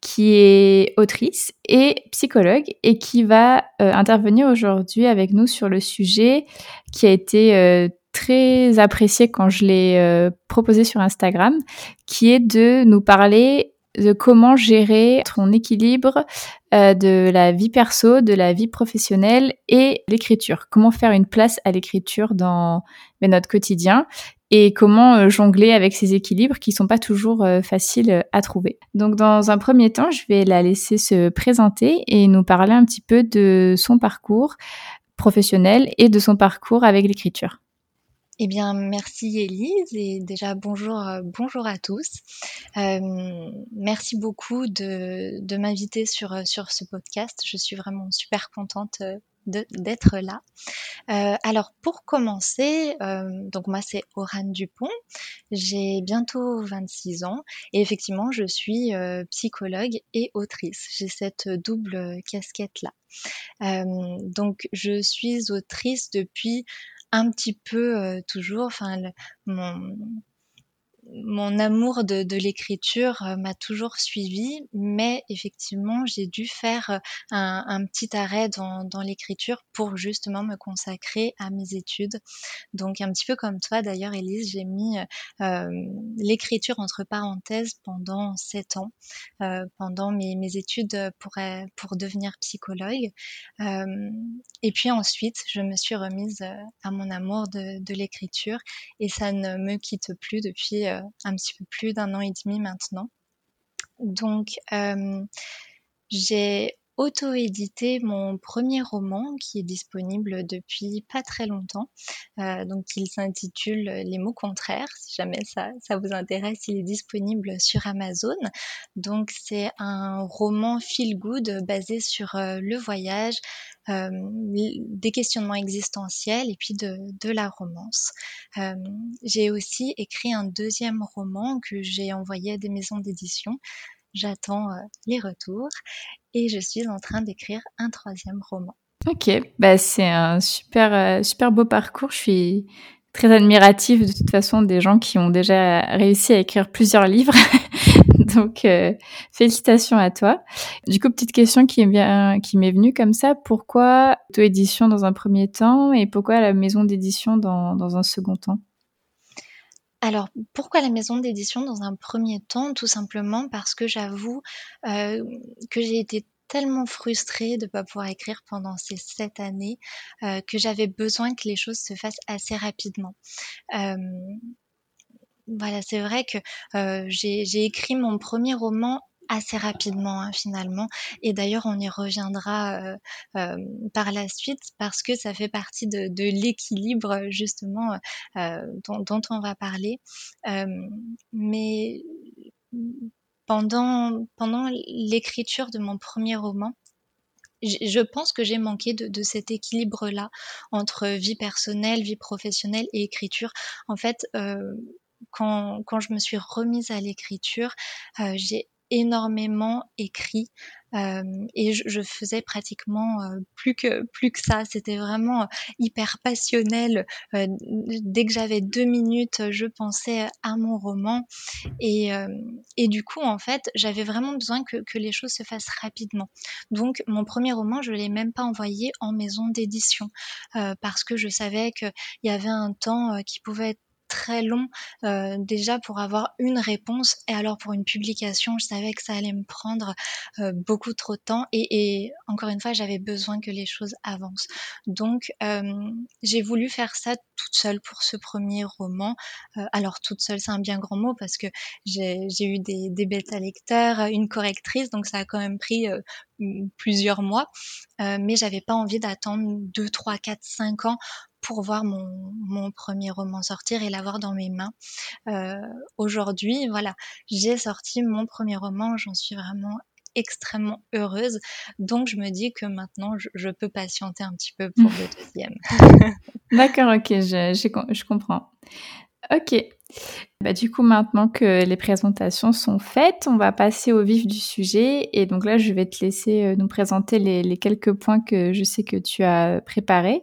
qui est autrice et psychologue et qui va euh, intervenir aujourd'hui avec nous sur le sujet qui a été euh, très apprécié quand je l'ai euh, proposé sur Instagram, qui est de nous parler de comment gérer son équilibre de la vie perso, de la vie professionnelle et l'écriture. Comment faire une place à l'écriture dans notre quotidien et comment euh, jongler avec ces équilibres qui sont pas toujours euh, faciles euh, à trouver. Donc dans un premier temps, je vais la laisser se présenter et nous parler un petit peu de son parcours professionnel et de son parcours avec l'écriture. Eh bien, merci Élise et déjà bonjour, bonjour à tous. merci beaucoup de, de m'inviter sur, sur ce podcast. Je suis vraiment super contente d'être là. Euh, alors pour commencer, euh, donc moi c'est Orane Dupont, j'ai bientôt 26 ans et effectivement je suis euh, psychologue et autrice. J'ai cette double casquette là. donc je suis autrice depuis un petit peu toujours, enfin mon, mon amour de, l'écriture euh, m'a toujours suivi, mais effectivement, j'ai dû faire euh, un, petit arrêt dans, l'écriture pour justement me consacrer à mes études. Donc, un petit peu comme toi, d'ailleurs, Elise, j'ai mis euh, l'écriture entre parenthèses pendant sept ans, pendant mes, études pour, pour devenir psychologue. et puis ensuite, je me suis remise à mon amour de, de l'écriture et ça ne me quitte plus depuis un petit peu plus d'un an et demi maintenant. Donc, euh, j'ai auto-édité mon premier roman qui est disponible depuis pas très longtemps. Euh, donc il s'intitule Les mots contraires. Si jamais ça, vous intéresse, il est disponible sur Amazon. Donc c'est un roman feel good basé sur euh, le voyage, euh, des questionnements existentiels et puis de, la romance. J'ai aussi écrit un deuxième roman que j'ai envoyé à des maisons d'édition j'attends euh, les retours et je suis en train d'écrire un troisième roman. Ok, bah c'est un super euh, super beau parcours. Je suis très admirative de toute façon des gens qui ont déjà réussi à écrire plusieurs livres. Donc euh, félicitations à toi. Du coup, petite question qui m'est qui m'est venue comme ça, pourquoi auto-édition dans un premier temps et pourquoi la maison d'édition dans, dans un second temps? Alors, pourquoi la maison d'édition dans un premier temps? Tout simplement parce que j'avoue euh, que j'ai été tellement frustrée de ne pas pouvoir écrire pendant ces sept années euh, que j'avais besoin que les choses se fassent assez rapidement. Euh, voilà, c'est vrai que j'ai écrit mon premier roman assez rapidement hein, finalement. Et d'ailleurs, on y reviendra euh, euh, par la suite parce que ça fait partie de, de l'équilibre justement euh, dont, dont, on va parler. mais pendant, pendant l'écriture de mon premier roman, je pense que j'ai manqué de, de cet équilibre-là entre vie personnelle, vie professionnelle et écriture. En fait, euh, quand, quand, je me suis remise à l'écriture, euh, j'ai énormément écrit euh, et je, faisais pratiquement euh, plus que plus que ça. C'était vraiment euh, hyper passionnel. dès que j'avais deux minutes, je pensais à mon roman et, et du coup en fait j'avais vraiment besoin que, que les choses se fassent rapidement. Donc mon premier roman je l'ai même pas envoyé en maison d'édition parce que je savais qu'il y avait un temps qui pouvait être très long euh, déjà pour avoir une réponse et alors pour une publication je savais que ça allait me prendre euh, beaucoup trop de temps et, et encore une fois j'avais besoin que les choses avancent. Donc euh, j'ai voulu faire ça toute seule pour ce premier roman. Euh, alors toute seule c'est un bien grand mot parce que j'ai eu des, des bêta lecteurs une correctrice donc ça a quand même pris euh, plusieurs mois. Euh, mais j'avais pas envie d'attendre 2, 3, 4, 5 ans pour voir mon, mon, premier roman sortir et l'avoir dans mes mains. Euh, Aujourd'hui, voilà, j'ai sorti mon premier roman, j'en suis vraiment extrêmement heureuse. Donc je me dis que maintenant je, peux patienter un petit peu pour le deuxième. D'accord, ok, je, je comprends. Ok. Bah, du coup, maintenant que les présentations sont faites, on va passer au vif du sujet. Et donc là, je vais te laisser euh, nous présenter les, quelques points que je sais que tu as préparés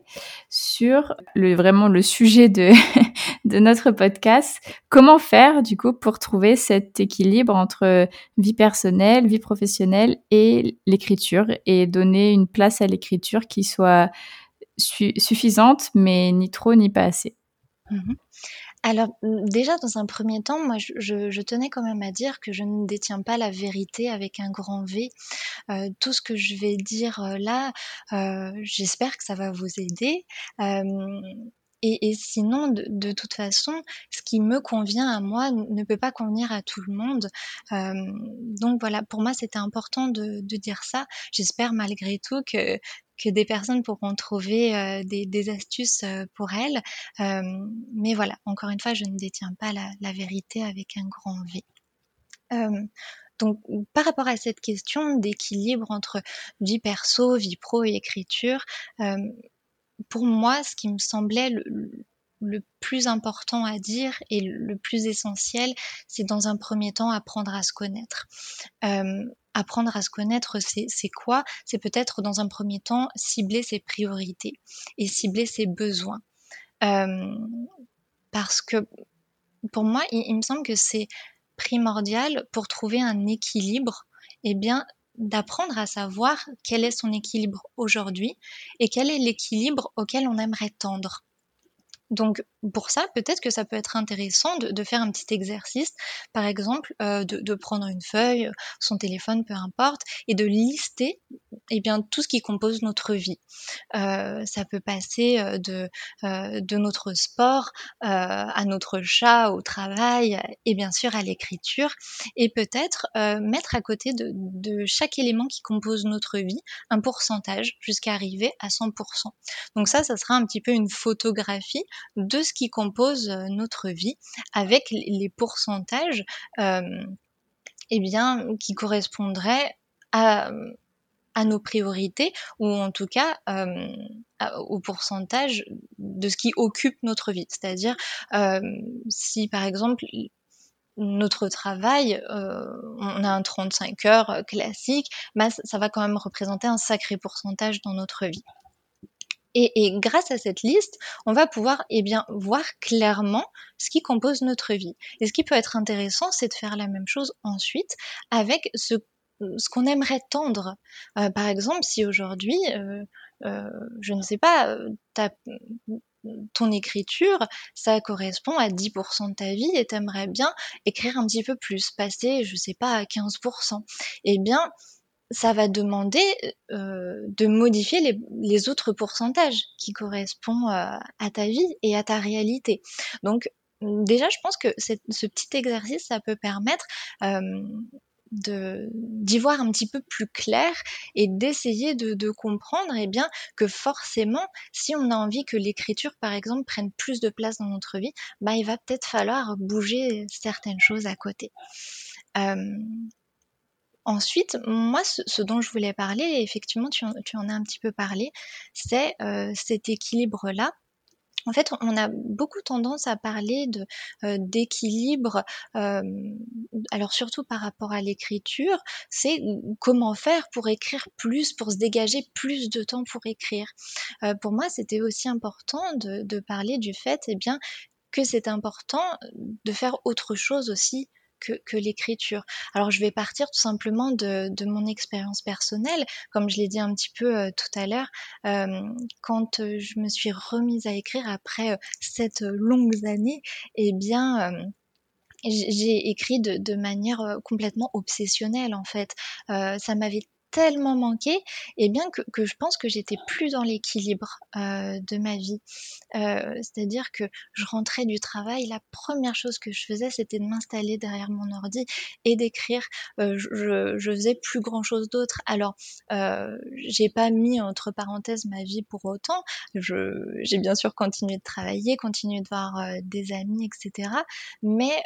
sur le, vraiment le sujet de, de notre podcast. Comment faire, du coup, pour trouver cet équilibre entre vie personnelle, vie professionnelle et l'écriture et donner une place à l'écriture qui soit suffisante, mais ni trop ni pas assez? Mmh alors déjà dans un premier temps, moi je, tenais quand même à dire que je ne détiens pas la vérité avec un grand V. Euh, tout ce que je vais dire euh, là, euh, j'espère que ça va vous aider. Et, sinon, de, toute façon, ce qui me convient à moi ne peut pas convenir à tout le monde. donc voilà, pour moi, c'était important de, dire ça. J'espère malgré tout que, que des personnes pourront trouver euh, des, astuces euh, pour elles. Euh, mais voilà, encore une fois, je ne détiens pas la, vérité avec un grand V. donc, par rapport à cette question d'équilibre entre vie perso, vie pro et écriture, pour moi, ce qui me semblait le, plus important à dire et le plus essentiel, c'est dans un premier temps apprendre à se connaître apprendre à se connaître, c'est quoi? C'est peut-être dans un premier temps cibler ses priorités et cibler ses besoins. Euh, parce que pour moi, il, me semble que c'est primordial pour trouver un équilibre, et eh bien d'apprendre à savoir quel est son équilibre aujourd'hui et quel est l'équilibre auquel on aimerait tendre. Donc pour ça, peut-être que ça peut être intéressant de, faire un petit exercice, par exemple, euh, de, prendre une feuille, son téléphone, peu importe, et de lister eh bien, tout ce qui compose notre vie. Euh, ça peut passer euh, de, notre sport à notre chat, au travail, et bien sûr à l'écriture, et peut-être mettre à côté de, de chaque élément qui compose notre vie un pourcentage jusqu'à arriver à 100%. Donc ça, ça sera un petit peu une photographie de ce qui compose euh, notre vie avec les pourcentages euh, eh bien, qui correspondraient à, nos priorités ou en tout cas euh, au pourcentage de ce qui occupe notre vie. C'est-à-dire si par exemple notre travail, on a un 35 heures classique, bah, ça va quand même représenter un sacré pourcentage dans notre vie. Et, grâce à cette liste, on va pouvoir eh bien, voir clairement ce qui compose notre vie. Et ce qui peut être intéressant, c'est de faire la même chose ensuite avec ce, qu'on aimerait tendre. Euh, par exemple, si aujourd'hui, euh, euh, je ne sais pas, ton écriture, ça correspond à 10% de ta vie et tu aimerais bien écrire un petit peu plus, passer, je ne sais pas, à 15%. Eh bien, ça va demander euh, de modifier les, autres pourcentages qui correspondent euh, à ta vie et à ta réalité. Donc déjà, je pense que ce petit exercice, ça peut permettre euh, d'y voir un petit peu plus clair et d'essayer de, comprendre eh bien, que forcément, si on a envie que l'écriture, par exemple, prenne plus de place dans notre vie, bah, il va peut-être falloir bouger certaines choses à côté. Ensuite, moi, ce, dont je voulais parler, et effectivement, tu en, as un petit peu parlé, c'est euh, cet équilibre-là. En fait, on a beaucoup tendance à parler euh, d'équilibre, euh, alors surtout par rapport à l'écriture, c'est comment faire pour écrire plus, pour se dégager plus de temps pour écrire. pour moi, c'était aussi important de, de, parler du fait, eh bien, que c'est important de faire autre chose aussi que, l'écriture. Alors je vais partir tout simplement de, mon expérience personnelle, comme je l'ai dit un petit peu euh, tout à l'heure, euh, quand euh, je me suis remise à écrire après cette longues années, eh bien j'ai écrit de, manière complètement obsessionnelle en fait. ça m'avait tellement manqué, et eh bien que, je pense que j'étais plus dans l'équilibre euh, de ma vie. Euh, C'est-à-dire que je rentrais du travail, la première chose que je faisais, c'était de m'installer derrière mon ordi et d'écrire. Euh, je, je, faisais plus grand-chose d'autre. Alors, j'ai pas mis entre parenthèses ma vie pour autant. J'ai bien sûr continué de travailler, continué de voir des amis, etc. Mais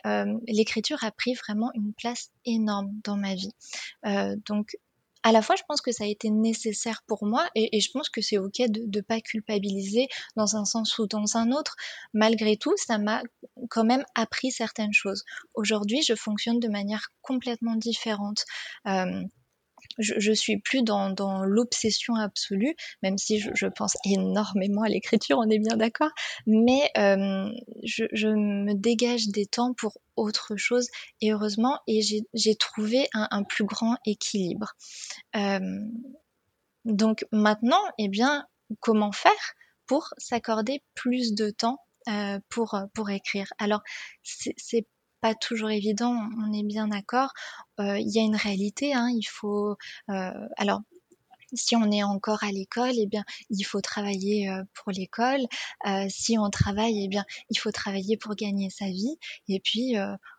l'écriture a pris vraiment une place énorme dans ma vie. Donc à la fois, je pense que ça a été nécessaire pour moi et, je pense que c'est ok de ne pas culpabiliser dans un sens ou dans un autre. Malgré tout, ça m'a quand même appris certaines choses. Aujourd'hui, je fonctionne de manière complètement différente. Euh, je, je suis plus dans, l'obsession absolue, même si je, pense énormément à l'écriture, on est bien d'accord, mais euh, je, me dégage des temps pour autre chose, et heureusement, et j'ai trouvé un, un, plus grand équilibre. Euh, donc maintenant, eh bien, comment faire pour s'accorder plus de temps euh, pour, pour écrire? Alors, c'est pas toujours évident, on est bien d'accord. Euh, il y a une réalité, hein, il faut. Euh, alors, si on est encore à l'école, eh bien, il faut travailler euh, pour l'école. Si on travaille, eh bien, il faut travailler pour gagner sa vie. Et puis,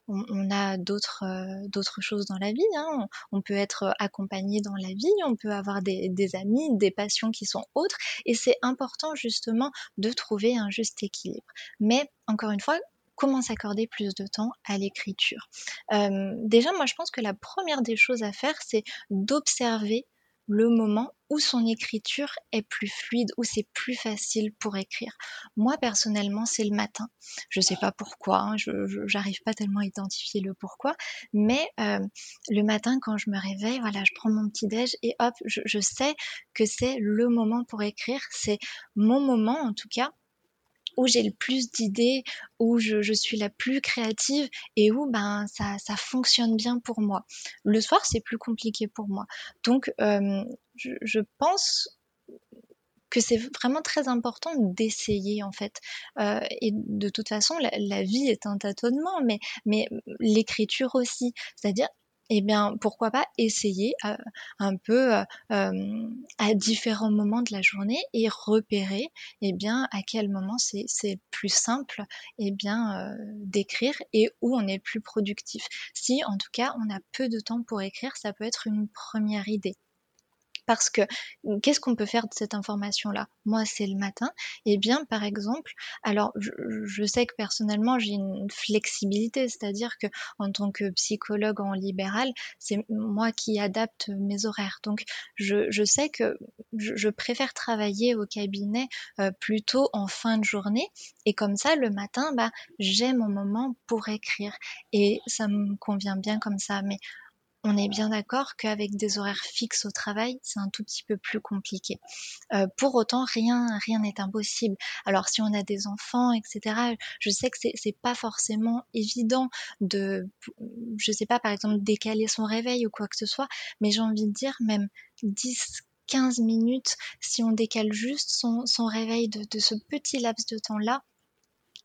on, a d'autres d'autres choses dans la vie. Hein. On, on, peut être accompagné dans la vie, on peut avoir des, des amis, des passions qui sont autres. Et c'est important justement de trouver un juste équilibre. Mais encore une fois, comment s'accorder plus de temps à l'écriture. Euh, déjà, moi, je pense que la première des choses à faire, c'est d'observer le moment où son écriture est plus fluide, où c'est plus facile pour écrire. Moi, personnellement, c'est le matin. Je ne sais pas pourquoi, hein, je n'arrive pas tellement à identifier le pourquoi, mais euh, le matin, quand je me réveille, voilà, je prends mon petit déj et hop, je, je sais que c'est le moment pour écrire. C'est mon moment, en tout cas, où j'ai le plus d'idées, où je, suis la plus créative et où ben ça, ça fonctionne bien pour moi. Le soir, c'est plus compliqué pour moi. Donc, euh, je, je pense que c'est vraiment très important d'essayer en fait. Euh, et de toute façon, la, la, vie est un tâtonnement, mais, mais l'écriture aussi. C'est-à-dire, eh bien, pourquoi pas essayer euh, un peu euh, euh, à différents moments de la journée et repérer, eh bien, à quel moment c'est plus simple, eh bien, d'écrire et où on est plus productif. Si, en tout cas, on a peu de temps pour écrire, ça peut être une première idée. Parce que qu'est-ce qu'on peut faire de cette information-là? Moi, c'est le matin. Eh bien, par exemple, alors je, sais que personnellement, j'ai une flexibilité, c'est-à-dire que en tant que psychologue en libéral, c'est moi qui adapte mes horaires. Donc, je, sais que je, je, préfère travailler au cabinet euh, plutôt en fin de journée. Et comme ça, le matin, bah, j'ai mon moment pour écrire. Et ça me convient bien comme ça. Mais on est bien d'accord qu'avec des horaires fixes au travail, c'est un tout petit peu plus compliqué. Euh, pour autant, rien rien n'est impossible. Alors si on a des enfants, etc., je sais que c'est, pas forcément évident de, je sais pas, par exemple, décaler son réveil ou quoi que ce soit, mais j'ai envie de dire même 10, 15 minutes, si on décale juste son, son réveil de, de ce petit laps de temps-là,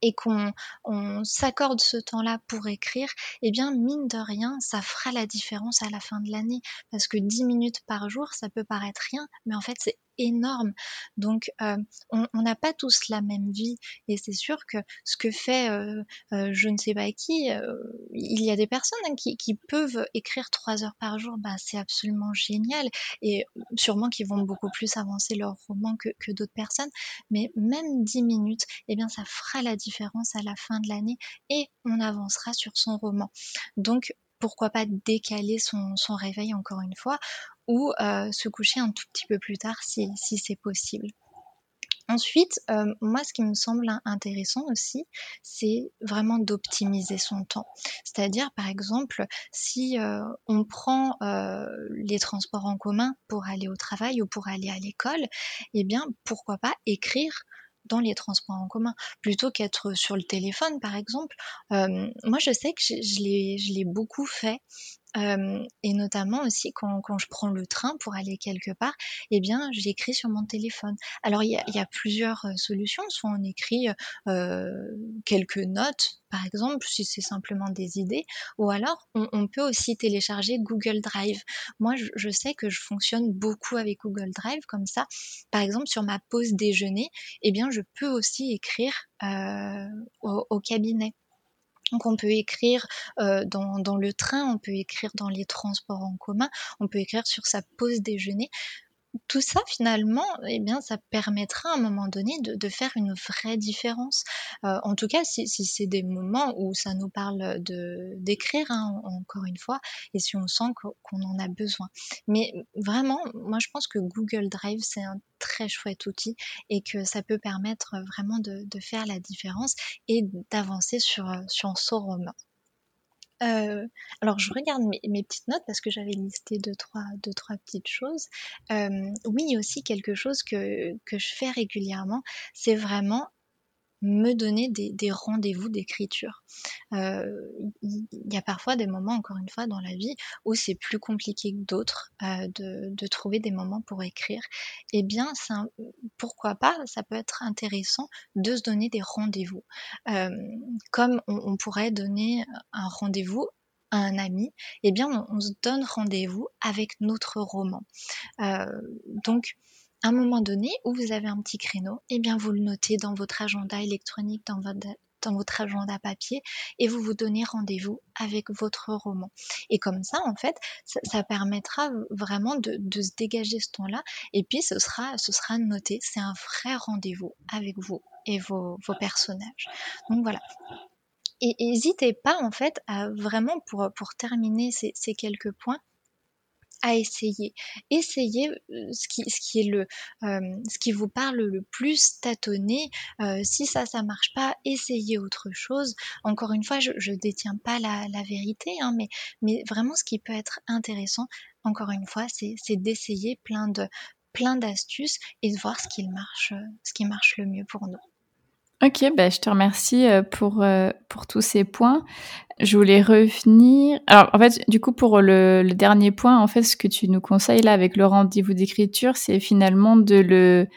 et qu'on on s'accorde ce temps-là pour écrire, eh bien, mine de rien, ça fera la différence à la fin de l'année. Parce que 10 minutes par jour, ça peut paraître rien, mais en fait, c'est énorme. Donc, euh, on n'a pas tous la même vie. Et c'est sûr que ce que fait euh, euh, je ne sais pas qui, il y a des personnes hein, qui, peuvent écrire trois heures par jour. Bah, c'est absolument génial. Et sûrement qu'ils vont beaucoup plus avancer leur roman que, d'autres personnes. Mais même 10 minutes, eh bien, ça fera la différence à la fin de l'année et on avancera sur son roman. Donc, pourquoi pas décaler son réveil encore une fois ou euh, se coucher un tout petit peu plus tard si, si c'est possible. Ensuite, euh, moi, ce qui me semble intéressant aussi, c'est vraiment d'optimiser son temps. C'est-à-dire, par exemple, si euh, on prend euh, les transports en commun pour aller au travail ou pour aller à l'école, eh bien, pourquoi pas écrire dans les transports en commun plutôt qu'être sur le téléphone par exemple. Euh, moi je sais que je, je l'ai beaucoup fait et notamment aussi quand, quand, je prends le train pour aller quelque part, eh bien, j'écris sur mon téléphone. Alors, il y a, y a, plusieurs solutions. Soit on écrit quelques notes, par exemple, si c'est simplement des idées, ou alors on, on, peut aussi télécharger Google Drive. Moi, je, je, sais que je fonctionne beaucoup avec Google Drive comme ça. Par exemple, sur ma pause déjeuner, eh bien, je peux aussi écrire au, au cabinet. Donc on peut écrire euh, dans, dans, le train, on peut écrire dans les transports en commun, on peut écrire sur sa pause déjeuner tout ça finalement, eh bien, ça permettra à un moment donné de, faire une vraie différence. Euh, en tout cas, si, c'est des moments où ça nous parle de d'écrire, hein, encore une fois, et si on sent qu'on en a besoin. Mais vraiment, moi, je pense que Google Drive c'est un très chouette outil et que ça peut permettre vraiment de, de faire la différence et d'avancer sur sur son roman. Euh, alors je regarde mes, petites notes parce que j'avais listé deux trois, deux, trois petites choses. Euh, oui, aussi quelque chose que, que je fais régulièrement, c'est vraiment me donner des, rendez-vous d'écriture. Euh, il y a parfois des moments, encore une fois, dans la vie où c'est plus compliqué que d'autres euh, de, trouver des moments pour écrire. Eh bien, pourquoi pas, ça peut être intéressant de se donner des rendez-vous. Euh, comme on, pourrait donner un rendez-vous à un ami, eh bien, on, se donne rendez-vous avec notre roman. Donc, un moment donné où vous avez un petit créneau, eh bien vous le notez dans votre agenda électronique, dans votre, agenda papier et vous vous donnez rendez-vous avec votre roman. Et comme ça, en fait, ça, permettra vraiment de, se dégager ce temps-là et puis ce sera, noté. C'est un vrai rendez-vous avec vous et vos, personnages. Donc voilà. Et n'hésitez pas, en fait, à vraiment, pour, terminer ces quelques points, à essayer. Essayez ce qui, ce qui est le, ce qui vous parle le plus, tâtonnez. Si ça, ça marche pas, essayez autre chose. Encore une fois, je, je détiens pas la, la vérité, hein, mais, mais vraiment, ce qui peut être intéressant, encore une fois, c'est d'essayer plein de, plein d'astuces et de voir ce qui marche, ce qui marche le mieux pour nous. Ok, bah, je te remercie pour, pour tous ces points. Je voulais revenir. Alors, en fait, du coup, pour le, le, dernier point, en fait, ce que tu nous conseilles là avec le rendez-vous d'écriture, c'est finalement de le,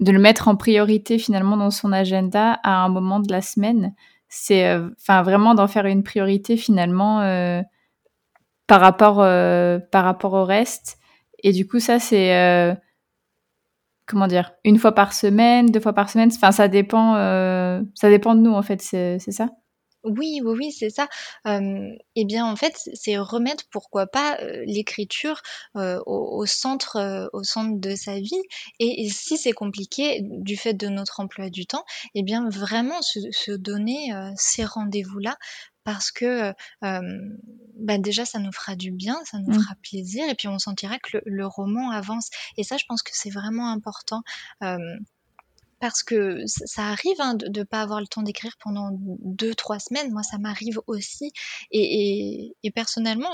de le mettre en priorité finalement dans son agenda à un moment de la semaine. C'est, enfin, vraiment d'en faire une priorité finalement euh, par rapport, euh, par rapport au reste. Et du coup, ça, c'est comment dire, une fois par semaine, deux fois par semaine. Enfin, ça dépend, euh, ça dépend de nous en fait. C'est ça? Oui, oui, oui, c'est ça. Eh bien, en fait, c'est remettre, pourquoi pas, euh, l'écriture euh, au, centre, au centre de sa vie. Et, si c'est compliqué du fait de notre emploi du temps, eh bien, vraiment se, se donner ces rendez-vous-là parce que euh, bah déjà ça nous fera du bien, ça nous mmh. fera plaisir et puis on sentira que le, le, roman avance. Et ça, je pense que c'est vraiment important. Euh, parce que ça arrive hein, de ne pas avoir le temps d'écrire pendant deux, trois semaines. Moi, ça m'arrive aussi. Et, et, et personnellement,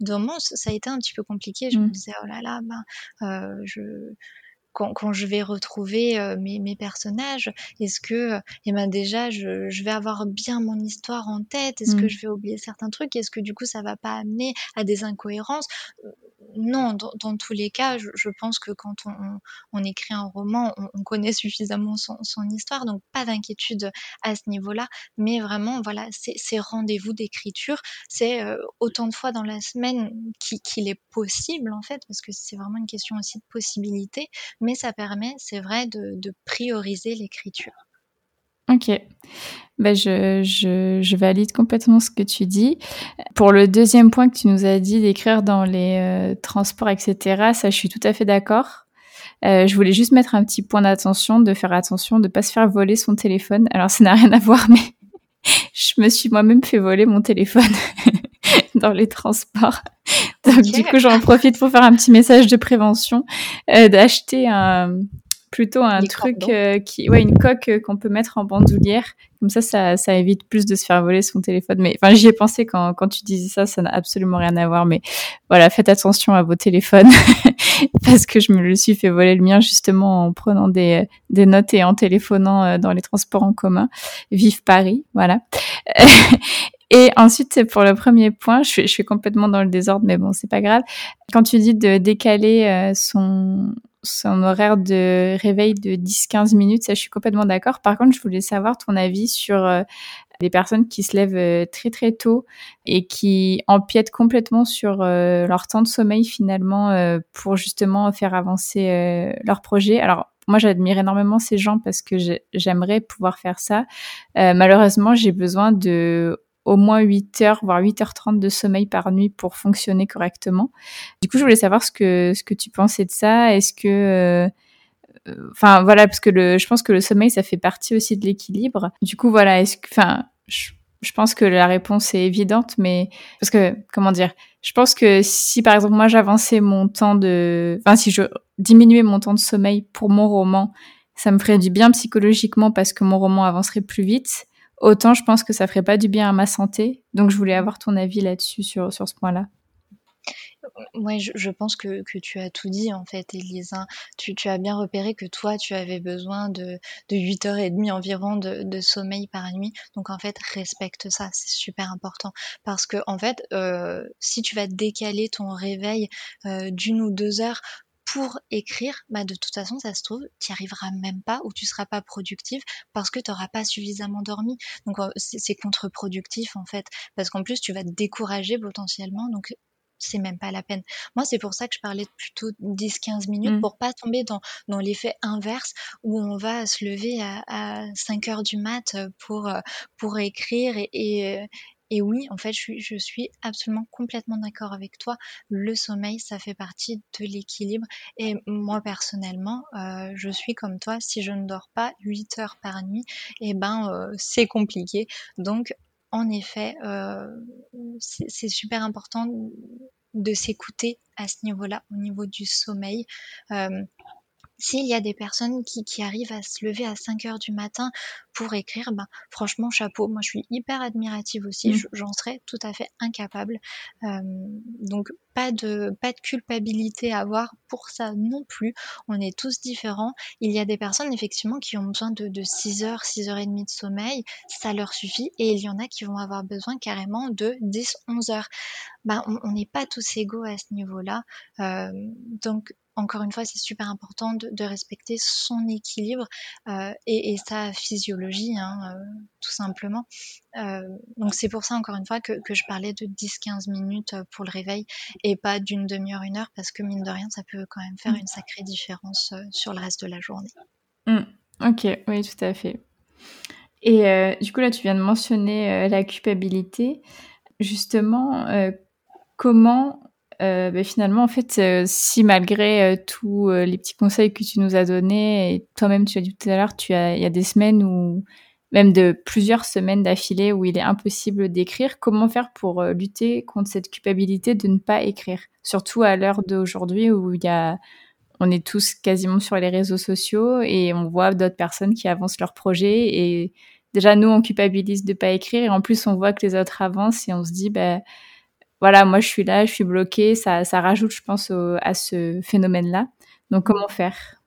dans mon ça a été un petit peu compliqué. Je mmh. me disais, oh là là, ben, euh, je, quand, quand, je vais retrouver euh, mes, mes, personnages, est-ce que, eh ben déjà, je, je, vais avoir bien mon histoire en tête? Est-ce mmh. que je vais oublier certains trucs? Est-ce que du coup, ça va pas amener à des incohérences? Non, dans, tous les cas, je, pense que quand on, écrit un roman, on, on connaît suffisamment son, histoire, donc pas d'inquiétude à ce niveau-là. Mais vraiment, voilà, ces rendez-vous d'écriture, c'est euh, autant de fois dans la semaine qu'il qu est possible, en fait, parce que c'est vraiment une question aussi de possibilité mais ça permet, c'est vrai, de prioriser l'écriture. Ok, ben je, je, je, valide complètement ce que tu dis. Pour le deuxième point que tu nous as dit d'écrire dans les euh, transports, etc., ça, je suis tout à fait d'accord. Euh, je voulais juste mettre un petit point d'attention, de faire attention, de pas se faire voler son téléphone. Alors, ça n'a rien à voir, mais je me suis moi-même fait voler mon téléphone dans les transports. Donc okay. du coup, j'en profite pour faire un petit message de prévention, euh, d'acheter un plutôt un Les truc euh, qui, ouais, une coque euh, qu'on peut mettre en bandoulière. Comme ça, ça, ça évite plus de se faire voler son téléphone. Mais enfin, j'y ai pensé quand, quand tu disais ça, ça n'a absolument rien à voir. Mais voilà, faites attention à vos téléphones parce que je me le suis fait voler le mien justement en prenant des, des notes et en téléphonant euh, dans les transports en commun. Vive Paris, voilà. Et ensuite, pour le premier point, je suis, je suis complètement dans le désordre, mais bon, c'est pas grave. Quand tu dis de décaler euh, son, son horaire de réveil de 10-15 minutes, ça, je suis complètement d'accord. Par contre, je voulais savoir ton avis sur euh, les personnes qui se lèvent euh, très très tôt et qui empiètent complètement sur leur temps de sommeil finalement pour justement faire avancer leur projet. Alors, moi, j'admire énormément ces gens parce que j'aimerais pouvoir faire ça. malheureusement, j'ai besoin de au moins 8 heures, voire 8h30 de sommeil par nuit pour fonctionner correctement. Du coup, je voulais savoir ce que, ce que tu pensais de ça. Est-ce que, euh, euh, enfin, voilà, parce que le, je pense que le sommeil, ça fait partie aussi de l'équilibre. Du coup, voilà, est-ce que, enfin, je, je, pense que la réponse est évidente, mais parce que, comment dire, je pense que si, par exemple, moi, j'avançais mon temps de, enfin, si je diminuais mon temps de sommeil pour mon roman, ça me ferait du bien psychologiquement parce que mon roman avancerait plus vite autant je pense que ça ferait pas du bien à ma santé. Donc je voulais avoir ton avis là-dessus sur, ce point-là. Ouais, je, pense que, tu as tout dit en fait, Elisa. Tu, tu as bien repéré que toi, tu avais besoin de, de 8h30 environ de, sommeil par nuit. Donc en fait, respecte ça, c'est super important. Parce que en fait, euh, si tu vas décaler ton réveil euh, d'une ou deux heures pour écrire, bah de toute façon, ça se trouve, tu n'y arriveras même pas ou tu seras pas productif parce que tu n'auras pas suffisamment dormi. Donc c'est contre-productif en fait, parce qu'en plus tu vas te décourager potentiellement. Donc c'est même pas la peine. Moi, c'est pour ça que je parlais de plutôt 10-15 minutes, mmh. pour pas tomber dans, dans l'effet inverse où on va se lever à, à 5 heures du mat pour, pour écrire et, et, et oui, en fait, je suis, absolument complètement d'accord avec toi. Le sommeil, ça fait partie de l'équilibre. Et moi, personnellement, euh, je suis comme toi. Si je ne dors pas 8 heures par nuit, eh ben, euh, c'est compliqué. Donc, en effet, euh, c'est super important de s'écouter à ce niveau-là, au niveau du sommeil. S'il y a des personnes qui, qui, arrivent à se lever à 5 heures du matin pour écrire, ben, franchement, chapeau. Moi, je suis hyper admirative aussi. Mmh. J'en serais tout à fait incapable. Euh, donc, pas de, pas de culpabilité à avoir pour ça non plus. On est tous différents. Il y a des personnes, effectivement, qui ont besoin de, de 6 heures, 6 heures et demie de sommeil. Ça leur suffit. Et il y en a qui vont avoir besoin carrément de 10, 11 heures. Ben, on n'est pas tous égaux à ce niveau-là. Euh, donc, encore une fois, c'est super important de, respecter son équilibre euh, et, sa physiologie, hein, euh, tout simplement. Euh, donc c'est pour ça, encore une fois, que, je parlais de 10-15 minutes pour le réveil et pas d'une demi-heure, une heure, parce que mine de rien, ça peut quand même faire mmh. une sacrée différence sur le reste de la journée. Mmh. Ok, oui, tout à fait. Et du coup, là, tu viens de mentionner la culpabilité. Justement, comment euh, ben, finalement, en fait, euh, si malgré euh, tous les petits conseils que tu nous as donnés, et toi-même tu as dit tout à l'heure, il y a des semaines ou même de plusieurs semaines d'affilée où il est impossible d'écrire, comment faire pour lutter contre cette culpabilité de ne pas écrire, surtout à l'heure d'aujourd'hui où y a, on est tous quasiment sur les réseaux sociaux et on voit d'autres personnes qui avancent leurs projets et déjà nous on culpabilise de pas écrire et en plus on voit que les autres avancent et on se dit ben voilà, moi je suis là, je suis bloquée, ça, ça rajoute, je pense, à ce phénomène-là. Donc comment faire?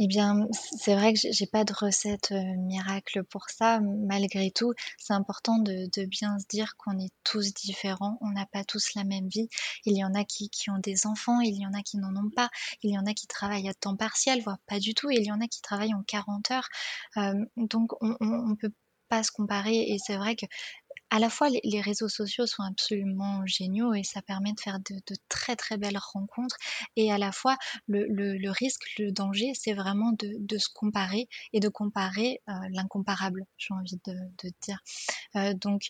Eh bien, c'est vrai que j'ai pas de recette euh, miracle pour ça. Malgré tout, c'est important de, bien se dire qu'on est tous différents. On n'a pas tous la même vie. Il y en a qui, ont des enfants, il y en a qui n'en ont pas. Il y en a qui travaillent à temps partiel, voire pas du tout. Et il y en a qui travaillent en 40 heures. Euh, donc, on, ne peut pas se comparer. Et c'est vrai que à la fois les, réseaux sociaux sont absolument géniaux et ça permet de faire de, très très belles rencontres et à la fois le, risque, le danger, c'est vraiment de, se comparer et de comparer euh, l'incomparable, j'ai envie de, dire. Euh, donc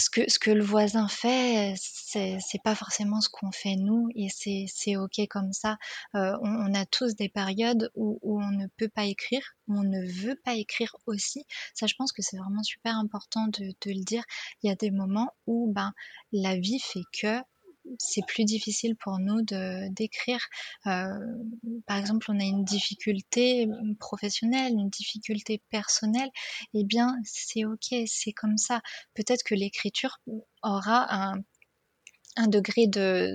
ce que, le voisin fait, c'est, pas forcément ce qu'on fait nous, et c'est, c'est ok comme ça. Euh, on, a tous des périodes où, où, on ne peut pas écrire, où on ne veut pas écrire aussi. Ça, je pense que c'est vraiment super important de, de le dire. Il y a des moments où ben, la vie fait que c'est plus difficile pour nous de d'écrire. Euh, par exemple, on a une difficulté professionnelle, une difficulté personnelle, eh bien, c'est ok, c'est comme ça. Peut-être que l'écriture aura un, degré de,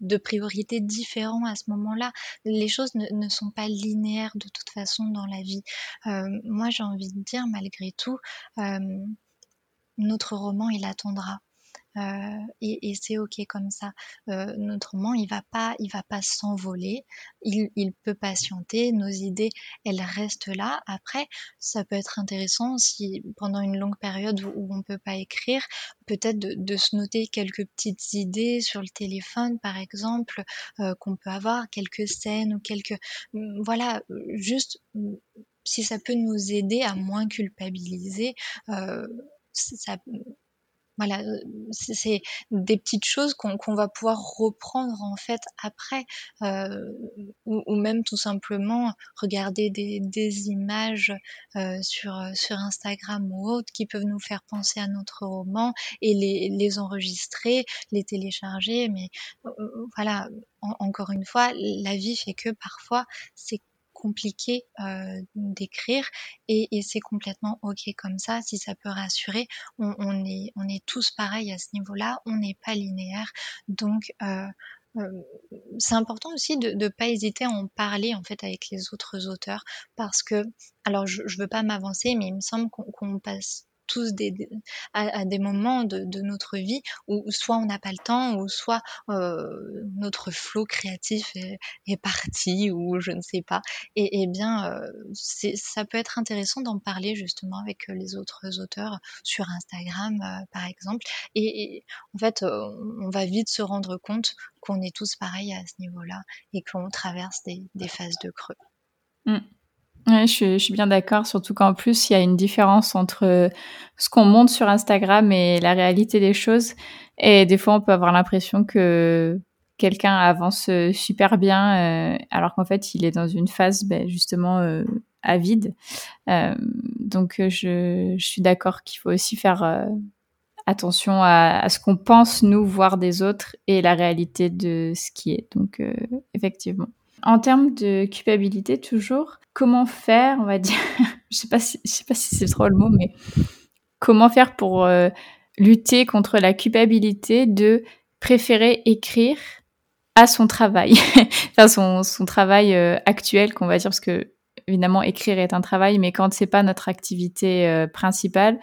de priorité différent à ce moment-là. Les choses ne, sont pas linéaires de toute façon dans la vie. Euh, moi, j'ai envie de dire, malgré tout, euh, notre roman, il attendra. Euh, et, c'est ok comme ça. Euh, notre roman, il va pas, il va pas s'envoler. Il, il, peut patienter. Nos idées, elles restent là. Après, ça peut être intéressant si pendant une longue période où, on peut pas écrire, peut-être de, de, se noter quelques petites idées sur le téléphone, par exemple, euh, qu'on peut avoir quelques scènes ou quelques, mm, voilà, juste mm, si ça peut nous aider à moins culpabiliser. Euh, ça, voilà, c'est des petites choses qu'on va pouvoir reprendre en fait après, ou, même tout simplement regarder des, images sur, Instagram ou autres qui peuvent nous faire penser à notre roman et les enregistrer, les télécharger. Mais voilà, encore une fois, la vie fait que parfois c'est compliqué euh, d'écrire et, c'est complètement ok comme ça. Si ça peut rassurer, on, est, on est tous pareils à ce niveau-là, on n'est pas linéaire. Donc euh, euh, c'est important aussi de ne pas hésiter à en parler en fait avec les autres auteurs parce que alors je, ne veux pas m'avancer mais il me semble qu'on passe tous à, des moments de, notre vie où soit on n'a pas le temps, ou soit euh, notre flot créatif est, parti, ou je ne sais pas. Et, bien, euh, ça peut être intéressant d'en parler justement avec les autres auteurs sur Instagram, euh, par exemple. Et, en fait, on va vite se rendre compte qu'on est tous pareils à ce niveau-là et qu'on traverse des, phases de creux. Mmh. Oui, je, suis bien d'accord, surtout qu'en plus, il y a une différence entre ce qu'on montre sur Instagram et la réalité des choses. Et des fois, on peut avoir l'impression que quelqu'un avance super bien, euh, alors qu'en fait, il est dans une phase ben, justement euh, avide. Euh, donc, je, je, suis d'accord qu'il faut aussi faire attention à, à ce qu'on pense, nous, voir des autres et la réalité de ce qui est. Donc, effectivement. En termes de culpabilité, toujours, comment faire, on va dire, je sais pas si, sais pas si c'est trop le mot, mais comment faire pour euh, lutter contre la culpabilité de préférer écrire à son travail, enfin son, son travail euh, actuel, qu'on va dire, parce que évidemment écrire est un travail, mais quand c'est pas notre activité euh, principale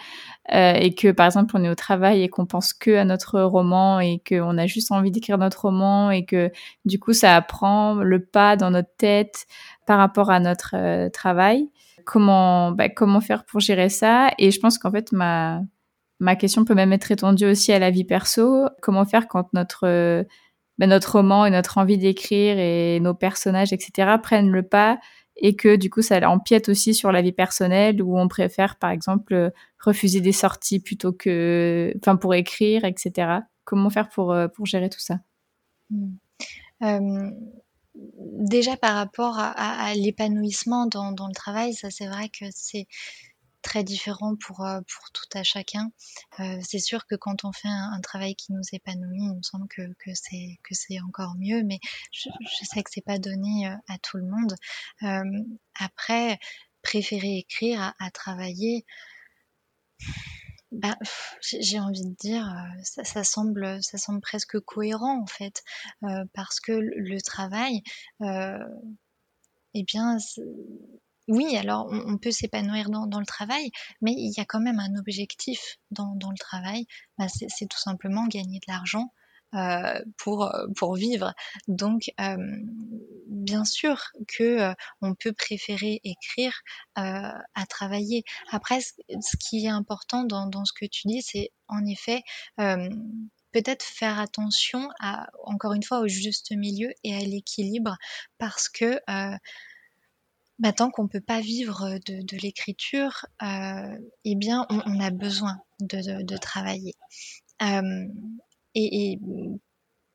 euh, et que par exemple on est au travail et qu'on pense que à notre roman et qu'on a juste envie d'écrire notre roman et que du coup ça prend le pas dans notre tête par rapport à notre euh, travail, comment bah, comment faire pour gérer ça? Et je pense qu'en fait ma ma question peut même être étendue aussi à la vie perso. Comment faire quand notre bah, notre roman et notre envie d'écrire et nos personnages, etc., prennent le pas et que du coup ça empiète aussi sur la vie personnelle où on préfère par exemple euh, refuser des sorties plutôt que enfin pour écrire etc comment faire pour euh, pour gérer tout ça? Mmh. euh, déjà par rapport à, l'épanouissement dans, dans, le travail ça c'est vrai que c'est très différent pour, euh, pour tout à chacun. Euh, c'est sûr que quand on fait un, travail qui nous épanouit, il me semble que, c'est encore mieux, mais je, sais que c'est pas donné euh, à tout le monde. après, préférer écrire à, travailler, bah, j'ai envie de dire, ça, ça, semble, ça semble presque cohérent en fait, parce que le, travail, eh bien, oui, alors on, peut s'épanouir dans, le travail, mais il y a quand même un objectif dans, le travail. Bah, c'est tout simplement gagner de l'argent euh, pour, euh, pour vivre. Donc, euh, bien sûr que on peut préférer écrire à travailler. Après, ce, qui est important dans, dans ce que tu dis, c'est en effet peut-être faire attention à, encore une fois, au juste milieu et à l'équilibre, parce que bah, tant qu'on ne peut pas vivre de, l'écriture, euh, eh bien, on, a besoin de, travailler. Euh,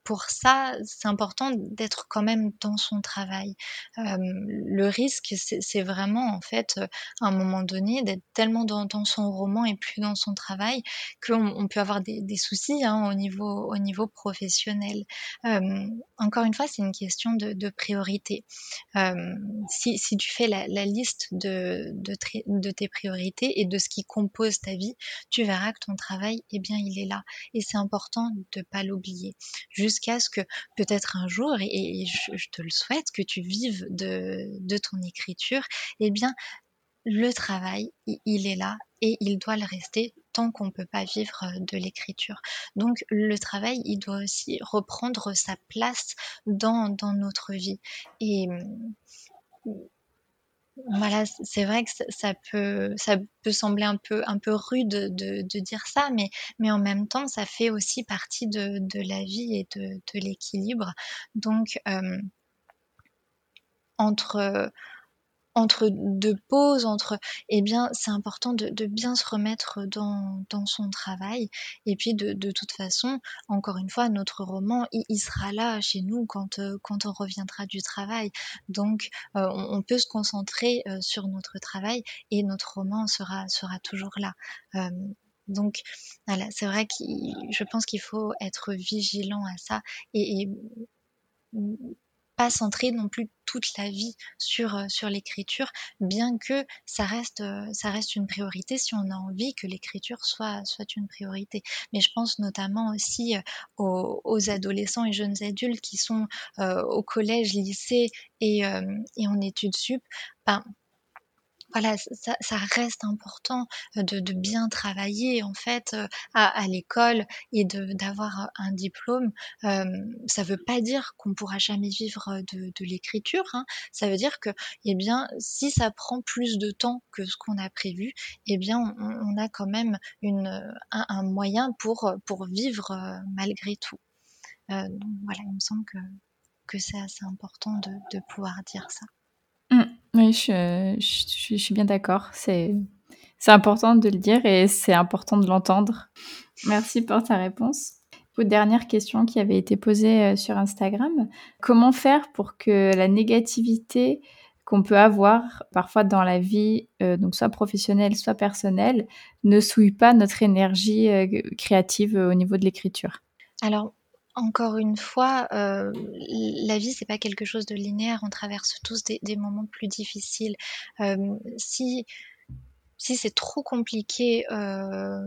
pour ça, c'est important d'être quand même dans son travail. Euh, le risque, c'est vraiment en fait, à un moment donné, d'être tellement dans, son roman et plus dans son travail qu'on on peut avoir des, soucis hein, au, niveau, au niveau professionnel. Euh, encore une fois, c'est une question de, de priorité. Euh, si, tu fais la, liste de, tes priorités et de ce qui compose ta vie, tu verras que ton travail, eh bien, il est là. Et c'est important de ne pas l'oublier. Jusqu'à ce que peut-être un jour, et, je, te le souhaite, que tu vives de, ton écriture, eh bien, le travail, il est là et il doit le rester tant qu'on ne peut pas vivre de l'écriture. Donc le travail, il doit aussi reprendre sa place dans, dans notre vie. Et voilà, c'est vrai que ça peut, ça peut sembler un peu, un peu rude de, de, dire ça, mais, mais en même temps, ça fait aussi partie de, de la vie et de, de l'équilibre. Donc, euh, entre entre deux pauses, entre, eh bien, c'est important de, de, bien se remettre dans, dans, son travail. Et puis, de, de, toute façon, encore une fois, notre roman, il, sera là chez nous quand, euh, quand on reviendra du travail. Donc, euh, on, on, peut se concentrer euh, sur notre travail et notre roman sera, sera toujours là. Euh, donc, voilà, c'est vrai que je pense qu'il faut être vigilant à ça et, et pas centrer non plus toute la vie sur, euh, sur l'écriture, bien que ça reste, euh, ça reste une priorité si on a envie que l'écriture soit, soit une priorité. Mais je pense notamment aussi euh, aux, aux, adolescents et jeunes adultes qui sont au collège, lycée et, et en études sup. Ben, voilà, ça, ça, reste important de, de, bien travailler en fait à, à l'école et d'avoir un diplôme. Euh, ça veut pas dire qu'on pourra jamais vivre de, de l'écriture. Hein. Ça veut dire que, eh bien, si ça prend plus de temps que ce qu'on a prévu, eh bien, on, on, a quand même une, un, un, moyen pour pour vivre malgré tout. Euh, donc voilà, il me semble que que c'est assez important de, de pouvoir dire ça. Oui, je, suis bien d'accord. C'est, important de le dire et c'est important de l'entendre. Merci pour ta réponse. Une dernière question qui avait été posée euh, sur Instagram. Comment faire pour que la négativité qu'on peut avoir parfois dans la vie, euh, donc soit professionnelle, soit personnelle, ne souille pas notre énergie euh, créative au niveau de l'écriture? Alors, encore une fois, euh, la vie, c'est pas quelque chose de linéaire. On traverse tous des, moments plus difficiles. Euh, si si c'est trop compliqué euh,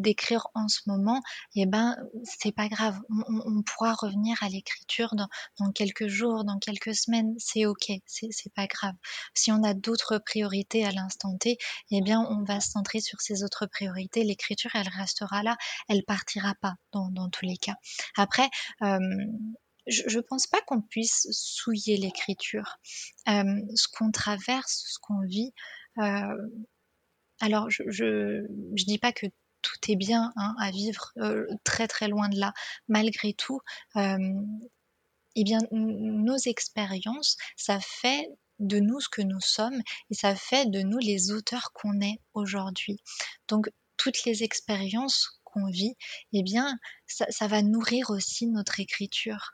d'écrire en ce moment, eh ben c'est pas grave. On, pourra revenir à l'écriture dans, quelques jours, dans quelques semaines. C'est ok, c'est pas grave. Si on a d'autres priorités à l'instant T, eh bien on va se centrer sur ces autres priorités. L'écriture, elle restera là, elle partira pas dans, dans tous les cas. Après. Euh, je ne pense pas qu'on puisse souiller l'écriture. Euh, ce qu'on traverse, ce qu'on vit, euh, alors, je, je dis pas que tout est bien hein, à vivre, euh, très très loin de là. Malgré tout, eh bien, nos expériences, ça fait de nous ce que nous sommes et ça fait de nous les auteurs qu'on est aujourd'hui. Donc, toutes les expériences qu'on vit, eh bien, ça, va nourrir aussi notre écriture.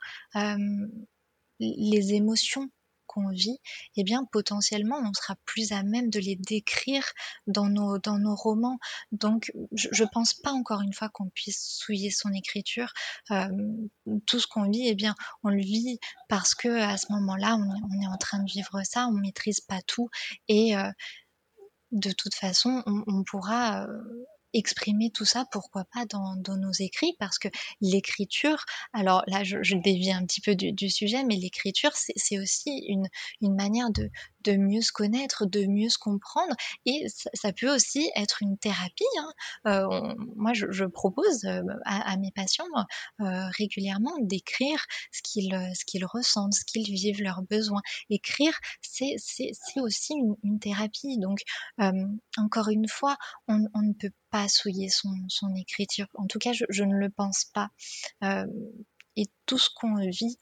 Les émotions qu'on vit, eh bien potentiellement on sera plus à même de les décrire dans nos, dans nos romans. Donc je, je pense pas encore une fois qu'on puisse souiller son écriture. Euh, tout ce qu'on vit, eh bien on le vit parce que à ce moment-là on, est en train de vivre ça, on maîtrise pas tout et euh, de toute façon on, on pourra euh, exprimer tout ça, pourquoi pas dans, dans nos écrits, parce que l'écriture, alors là je, je, dévie un petit peu du, sujet, mais l'écriture c'est aussi une, une manière de, de mieux se connaître, de mieux se comprendre, et ça, peut aussi être une thérapie. Hein. Euh, moi je, propose euh, à, mes patients euh, régulièrement d'écrire ce qu'ils ressentent, ce qu'ils vivent, leurs besoins. Écrire, c'est aussi une, thérapie. Donc encore une fois, on, ne peut pas souiller son, écriture. En tout cas, je, ne le pense pas. Et tout ce qu'on vit,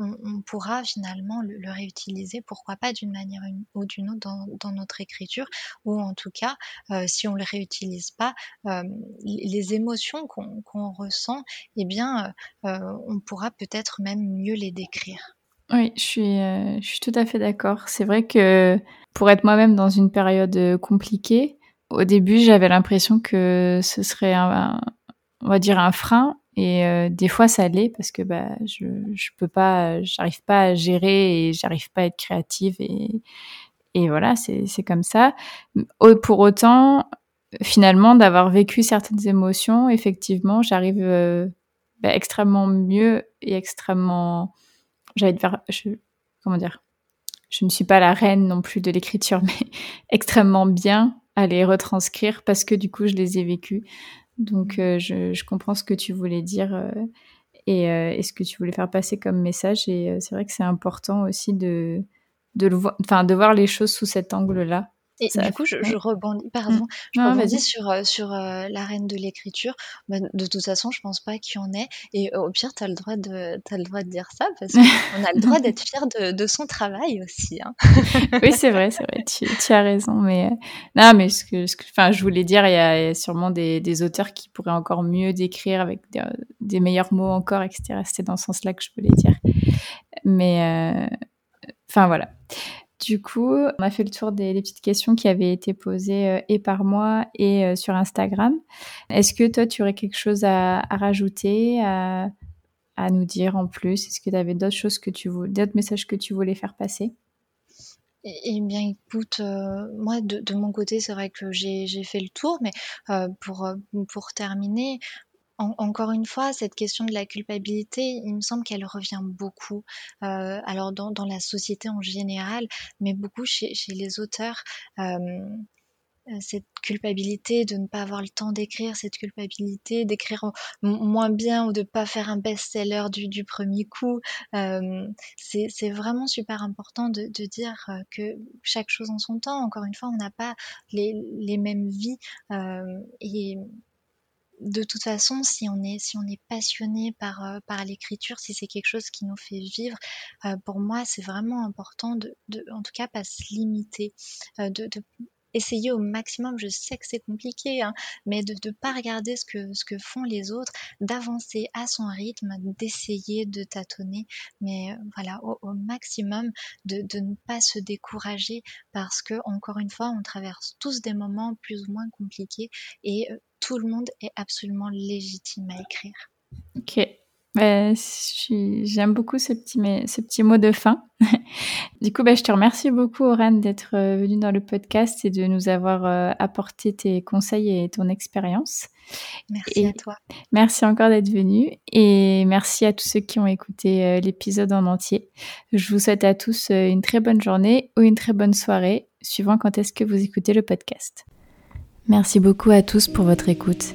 on, pourra finalement le, réutiliser, pourquoi pas d'une manière ou d'une autre dans, notre écriture, ou en tout cas, euh, si on ne le réutilise pas, euh, les émotions qu'on qu ressent, eh bien, euh, on pourra peut-être même mieux les décrire. Oui, je suis, je suis tout à fait d'accord. C'est vrai que pour être moi-même dans une période compliquée, au début, j'avais l'impression que ce serait un, un, on va dire un frein et euh, des fois ça l'est parce que bah je je peux pas j'arrive pas à gérer et j'arrive pas à être créative et et voilà, c'est comme ça. Pour autant, finalement d'avoir vécu certaines émotions, effectivement, j'arrive euh, bah, extrêmement mieux et extrêmement j'allais je, comment dire je ne suis pas la reine non plus de l'écriture, mais extrêmement bien à les retranscrire parce que du coup, je les ai vécues. Donc, euh, je, comprends ce que tu voulais dire euh, et, et, ce que tu voulais faire passer comme message. Et c'est vrai que c'est important aussi de, de, le enfin, de voir les choses sous cet angle-là et du coup, je, je rebondis, pardon, mmh. je rebondis sur, euh, sur euh, l'arène de l'écriture. Bah, de toute façon, je pense pas qu'il y en ait. Et au pire, tu as le droit de, as le droit de dire ça parce qu'on a le droit d'être fier de, de, son travail aussi. Hein. oui, c'est vrai, c'est vrai. Tu, tu, as raison. Mais euh, non, mais ce que, ce que, je voulais dire, il y, a sûrement des, des, auteurs qui pourraient encore mieux décrire avec des, des meilleurs mots encore, etc. C'était dans ce sens-là que je voulais dire. Mais enfin voilà. Du coup, on a fait le tour des, petites questions qui avaient été posées euh, et par moi et euh, sur Instagram. Est-ce que toi, tu aurais quelque chose à, rajouter, à, nous dire en plus? Est-ce que tu avais d'autres choses que tu d'autres messages que tu voulais faire passer? Eh bien, écoute, euh, moi, de, mon côté, c'est vrai que j'ai fait le tour, mais pour terminer, encore une fois, cette question de la culpabilité, il me semble qu'elle revient beaucoup, euh, alors dans, la société en général, mais beaucoup chez, les auteurs. Euh, cette culpabilité de ne pas avoir le temps d'écrire, cette culpabilité d'écrire moins bien ou de ne pas faire un best-seller du, premier coup. Euh, c'est vraiment super important de, dire que chaque chose en son temps, encore une fois, on n'a pas les, mêmes vies et de toute façon, si on est, si on est passionné par, euh, par l'écriture, si c'est quelque chose qui nous fait vivre, euh, pour moi, c'est vraiment important de, de, en tout cas, pas se limiter, euh, de, de, essayer au maximum, je sais que c'est compliqué, hein, mais de ne pas regarder ce que, ce que font les autres, d'avancer à son rythme, d'essayer de tâtonner, mais voilà, au, au maximum, de, de, ne pas se décourager parce que, encore une fois, on traverse tous des moments plus ou moins compliqués et tout le monde est absolument légitime à écrire. Bah, j'aime beaucoup ce petit, ce petit mot de fin. du coup, bah, je te remercie beaucoup, Oran, d'être euh, venue dans le podcast et de nous avoir euh, apporté tes conseils et ton expérience. Merci à toi. Merci encore d'être venu et merci à tous ceux qui ont écouté euh, l'épisode en entier. Je vous souhaite à tous une très bonne journée ou une très bonne soirée, suivant quand est-ce que vous écoutez le podcast. Merci beaucoup à tous pour votre écoute.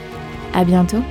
À bientôt